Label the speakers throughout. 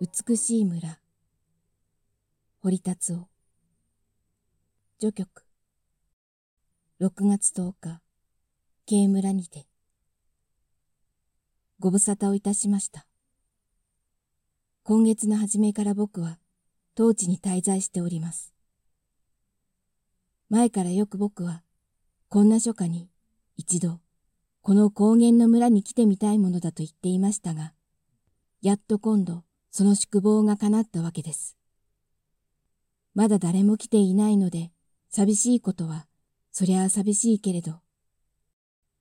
Speaker 1: 美しい村。堀達夫序曲。6月10日。慶村にて。ご無沙汰をいたしました。今月の初めから僕は当地に滞在しております。前からよく僕はこんな初夏に一度この高原の村に来てみたいものだと言っていましたがやっと今度その宿坊が叶ったわけです。まだ誰も来ていないので、寂しいことは、そりゃあ寂しいけれど、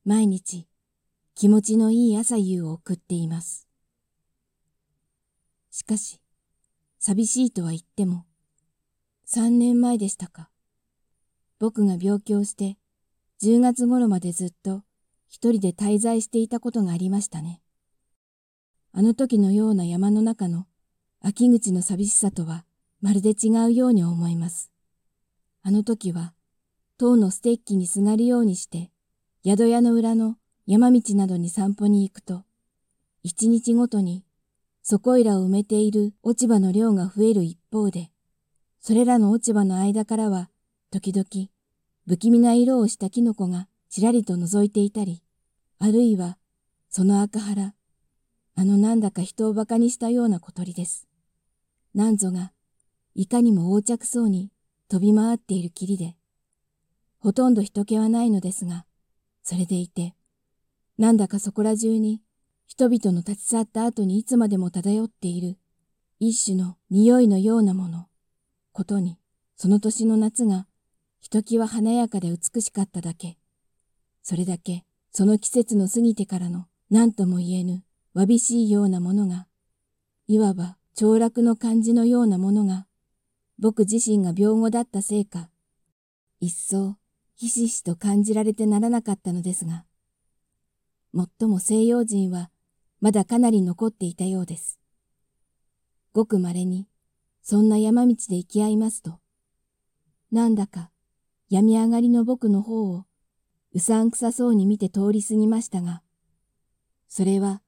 Speaker 1: 毎日、気持ちのいい朝夕を送っています。しかし、寂しいとは言っても、三年前でしたか。僕が病気をして、10月頃までずっと一人で滞在していたことがありましたね。あの時のような山の中の秋口の寂しさとはまるで違うように思います。あの時は、塔のステッキにすがるようにして、宿屋の裏の山道などに散歩に行くと、一日ごとにそこいらを埋めている落ち葉の量が増える一方で、それらの落ち葉の間からは、時々、不気味な色をしたキノコがちらりと覗いていたり、あるいは、その赤原、あのなんだか人を馬鹿にしたような小鳥です。なんぞが、いかにも横着そうに飛び回っている霧で、ほとんど人気はないのですが、それでいて、なんだかそこら中に人々の立ち去った後にいつまでも漂っている一種の匂いのようなもの、ことに、その年の夏がひときわ華やかで美しかっただけ、それだけその季節の過ぎてからの何とも言えぬわびしいようなものが、いわば凋落の感じのようなものが、僕自身が病後だったせいか、一層ひしひしと感じられてならなかったのですが、もっとも西洋人はまだかなり残っていたようです。ごく稀に、そんな山道で行き合いますと、なんだか病み上がりの僕の方をうさんくさそうに見て通り過ぎましたが、それは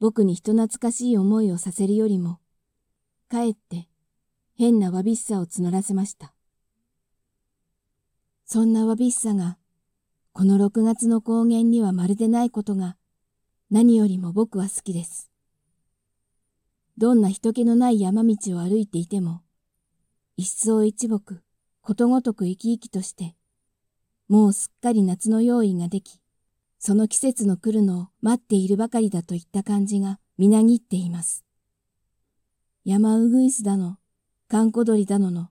Speaker 1: 僕に人懐かしい思いをさせるよりも、かえって変なわびしさを募らせました。そんなわびしさが、この6月の高原にはまるでないことが、何よりも僕は好きです。どんな人気のない山道を歩いていても、一層一木、ことごとく生き生きとして、もうすっかり夏の用意ができ、その季節の来るのを待っているばかりだといった感じがみなぎっています。山うぐいすだの、かんこ鳥だのの、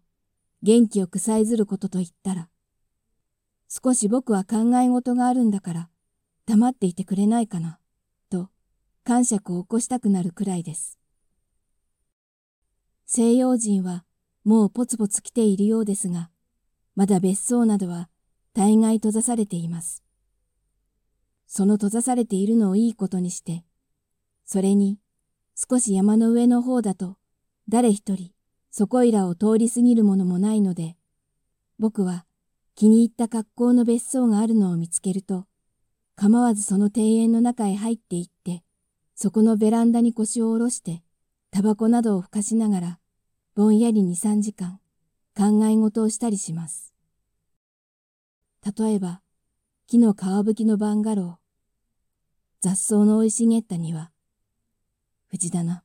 Speaker 1: 元気よくさえずることと言ったら、少し僕は考え事があるんだから、黙っていてくれないかな、と、感触を起こしたくなるくらいです。西洋人はもうポツポツ来ているようですが、まだ別荘などは大概閉ざされています。その閉ざされているのをいいことにして、それに少し山の上の方だと誰一人そこいらを通り過ぎるものもないので、僕は気に入った格好の別荘があるのを見つけると、構わずその庭園の中へ入っていって、そこのベランダに腰を下ろして、タバコなどをふかしながら、ぼんやり二三時間、考え事をしたりします。例えば、木の皮吹きのバンガロー、雑草の生い茂った庭。藤棚。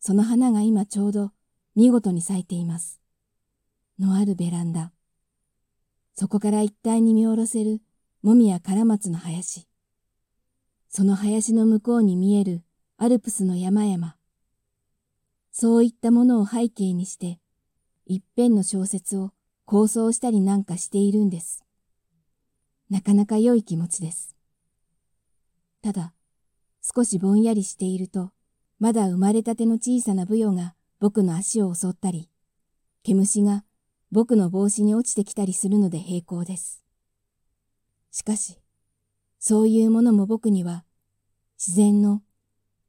Speaker 1: その花が今ちょうど見事に咲いています。のあるベランダ。そこから一帯に見下ろせるもみやカラマツの林。その林の向こうに見えるアルプスの山々。そういったものを背景にして、一辺の小説を構想したりなんかしているんです。なかなか良い気持ちです。ただ、少しぼんやりしていると、まだ生まれたての小さなブヨが僕の足を襲ったり、毛虫が僕の帽子に落ちてきたりするので平行です。しかし、そういうものも僕には、自然の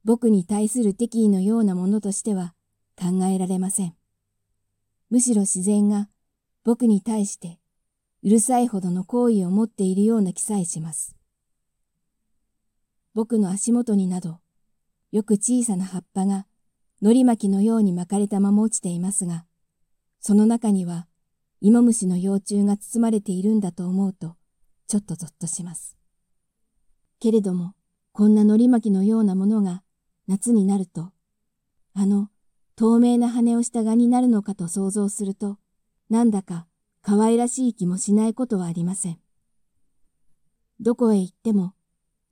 Speaker 1: 僕に対する敵意のようなものとしては考えられません。むしろ自然が僕に対してうるさいほどの好意を持っているような気さえします。僕の足元になど、よく小さな葉っぱが海苔巻きのように巻かれたまま落ちていますが、その中には芋虫の幼虫が包まれているんだと思うと、ちょっとぞっとします。けれども、こんな海苔巻きのようなものが夏になると、あの透明な羽をした蛾になるのかと想像すると、なんだか可愛らしい気もしないことはありません。どこへ行っても、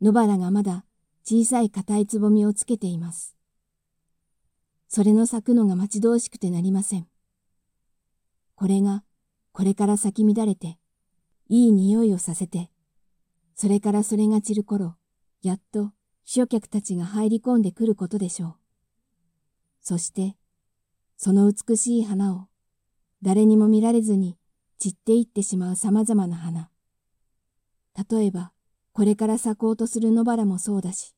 Speaker 1: 野原がまだ小さい硬いつぼみをつけています。それの咲くのが待ち遠しくてなりません。これがこれから咲き乱れて、いい匂いをさせて、それからそれが散る頃、やっと秘書客たちが入り込んでくることでしょう。そして、その美しい花を誰にも見られずに散っていってしまう様々な花。例えば、これから咲こうとする野原もそうだし、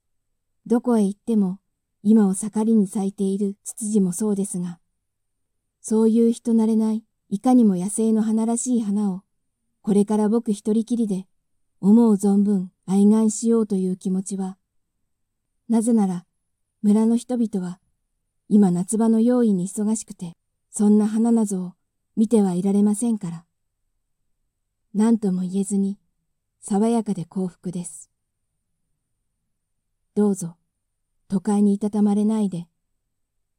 Speaker 1: どこへ行っても今を盛りに咲いているツツジもそうですが、そういう人慣れないいかにも野生の花らしい花を、これから僕一人きりで思う存分愛願しようという気持ちは、なぜなら村の人々は今夏場の用意に忙しくて、そんな花なぞを見てはいられませんから。何とも言えずに、爽やかで幸福です。どうぞ、都会にいたたまれないで、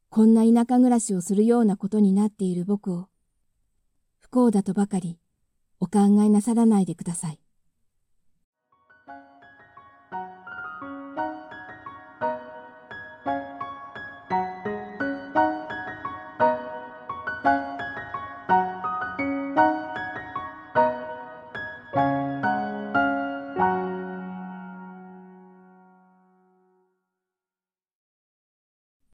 Speaker 1: こんな田舎暮らしをするようなことになっている僕を、不幸だとばかりお考えなさらないでください。